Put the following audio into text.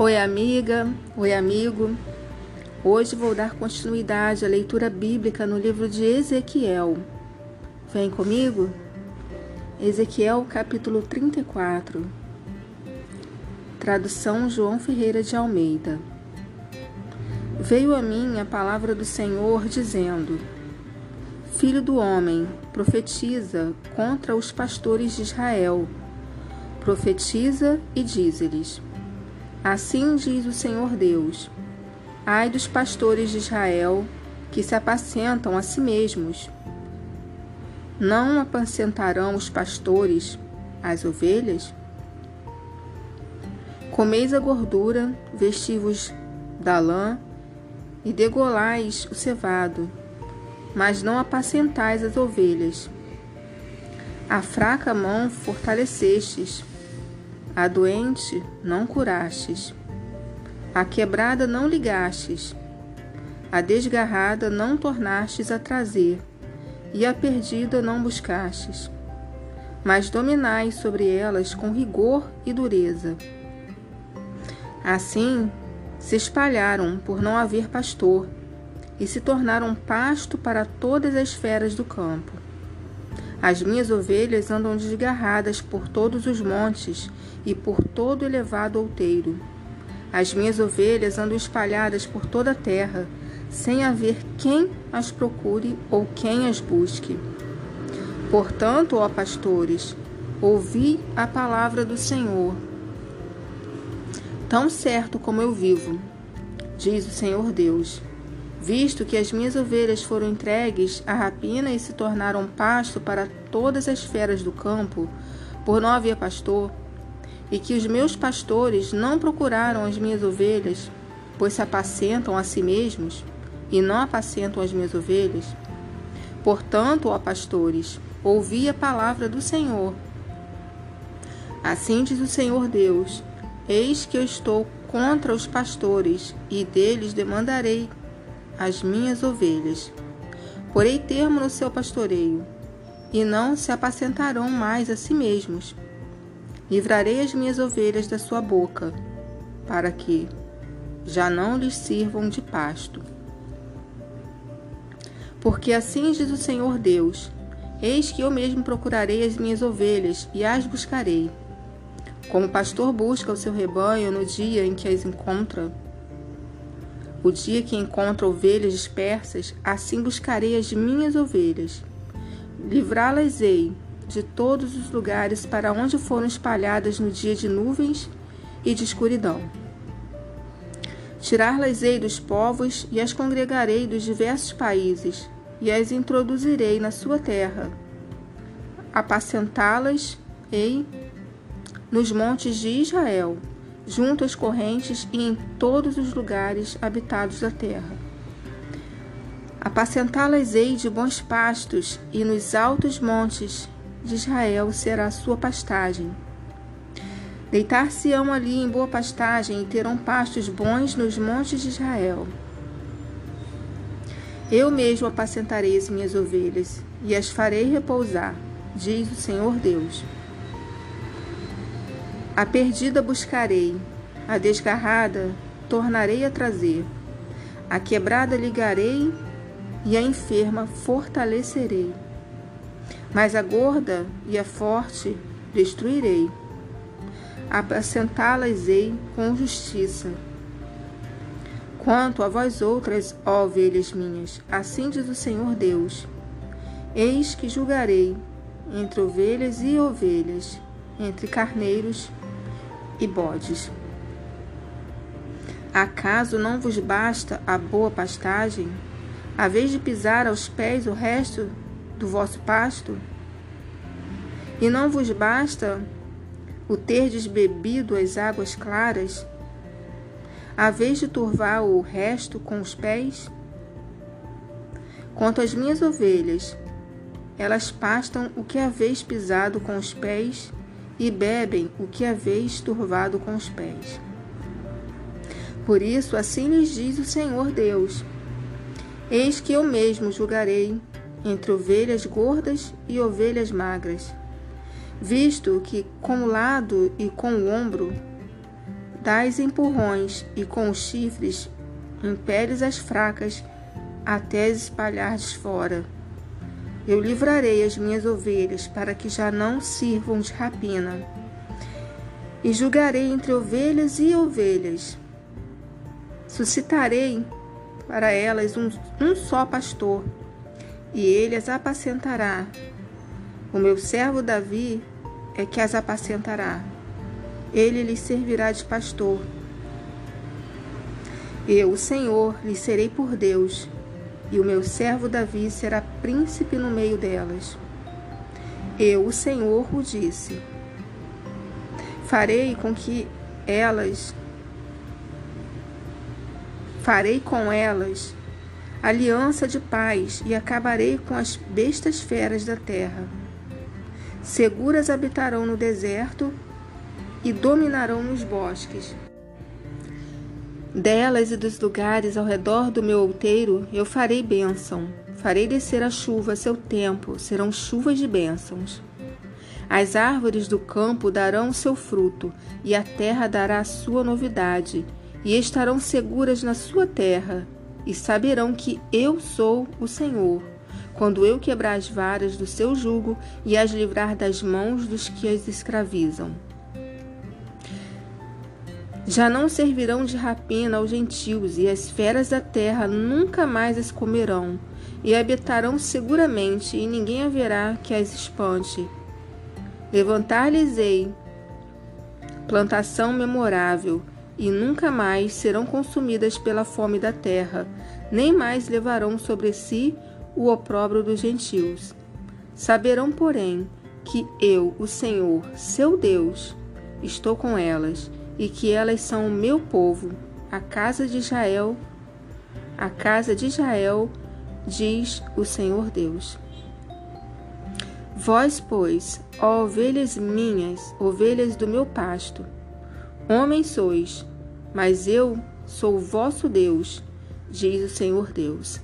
Oi, amiga, oi, amigo. Hoje vou dar continuidade à leitura bíblica no livro de Ezequiel. Vem comigo? Ezequiel, capítulo 34. Tradução João Ferreira de Almeida. Veio a mim a palavra do Senhor dizendo: Filho do homem, profetiza contra os pastores de Israel. Profetiza e diz-lhes: Assim diz o Senhor Deus: Ai dos pastores de Israel que se apacentam a si mesmos. Não apacentarão os pastores as ovelhas? Comeis a gordura, vestivos da lã e degolais o cevado, mas não apacentais as ovelhas. A fraca mão fortalecestes, a doente não curastes, a quebrada não ligastes, a desgarrada não tornastes a trazer, e a perdida não buscastes. Mas dominais sobre elas com rigor e dureza. Assim se espalharam por não haver pastor, e se tornaram pasto para todas as feras do campo. As minhas ovelhas andam desgarradas por todos os montes e por todo elevado outeiro. As minhas ovelhas andam espalhadas por toda a terra, sem haver quem as procure ou quem as busque. Portanto, ó pastores, ouvi a palavra do Senhor. Tão certo como eu vivo, diz o Senhor Deus visto que as minhas ovelhas foram entregues à rapina e se tornaram pasto para todas as feras do campo, por não haver pastor, e que os meus pastores não procuraram as minhas ovelhas, pois se apacentam a si mesmos e não apacentam as minhas ovelhas. Portanto, ó pastores, ouvi a palavra do Senhor. Assim diz o Senhor Deus: Eis que eu estou contra os pastores, e deles demandarei as minhas ovelhas. Porei termo no seu pastoreio, e não se apacentarão mais a si mesmos. Livrarei as minhas ovelhas da sua boca, para que já não lhes sirvam de pasto. Porque assim diz o Senhor Deus: Eis que eu mesmo procurarei as minhas ovelhas e as buscarei. Como o pastor busca o seu rebanho no dia em que as encontra, o dia que encontro ovelhas dispersas, assim buscarei as minhas ovelhas. Livrá-las-ei de todos os lugares para onde foram espalhadas no dia de nuvens e de escuridão. Tirar-las-ei dos povos e as congregarei dos diversos países e as introduzirei na sua terra. Apacentá-las-ei nos montes de Israel junto às correntes e em todos os lugares habitados da terra. Apacentá-las-ei de bons pastos, e nos altos montes de Israel será sua pastagem. Deitar-se-ão ali em boa pastagem e terão pastos bons nos montes de Israel. Eu mesmo apacentarei as minhas ovelhas e as farei repousar, diz o Senhor Deus. A perdida buscarei, a desgarrada tornarei a trazer, a quebrada ligarei e a enferma fortalecerei. Mas a gorda e a forte destruirei. Apacentá-las-ei com justiça. Quanto a vós outras, ó ovelhas minhas, assim diz o Senhor Deus: Eis que julgarei entre ovelhas e ovelhas, entre carneiros e bodes. Acaso não vos basta a boa pastagem, a vez de pisar aos pés o resto do vosso pasto? E não vos basta o terdes bebido as águas claras, a vez de turvar o resto com os pés? Quanto às minhas ovelhas, elas pastam o que haveis pisado com os pés e bebem o que haveis turvado com os pés. Por isso, assim lhes diz o Senhor Deus: Eis que eu mesmo julgarei entre ovelhas gordas e ovelhas magras, visto que com o lado e com o ombro dais empurrões e com os chifres impeles as fracas até as espalhares fora. Eu livrarei as minhas ovelhas para que já não sirvam de rapina. E julgarei entre ovelhas e ovelhas. Suscitarei para elas um, um só pastor, e ele as apacentará. O meu servo Davi é que as apacentará. Ele lhes servirá de pastor. Eu, o Senhor, lhes serei por Deus e o meu servo Davi será príncipe no meio delas. Eu, o Senhor, o disse. Farei com que elas farei com elas aliança de paz e acabarei com as bestas feras da terra. Seguras habitarão no deserto e dominarão nos bosques. Delas e dos lugares ao redor do meu outeiro eu farei bênção. Farei descer a chuva a seu tempo, serão chuvas de bênçãos. As árvores do campo darão o seu fruto, e a terra dará a sua novidade, e estarão seguras na sua terra, e saberão que eu sou o Senhor, quando eu quebrar as varas do seu jugo e as livrar das mãos dos que as escravizam. Já não servirão de rapina aos gentios, e as feras da terra nunca mais as comerão, e habitarão seguramente, e ninguém haverá que as espante. Levantar-lhes-ei plantação memorável, e nunca mais serão consumidas pela fome da terra, nem mais levarão sobre si o opróbrio dos gentios. Saberão, porém, que eu, o Senhor, seu Deus, estou com elas e que elas são o meu povo, a casa de Israel. A casa de Israel, diz o Senhor Deus. Vós, pois, ó ovelhas minhas, ovelhas do meu pasto, homens sois, mas eu sou vosso Deus, diz o Senhor Deus.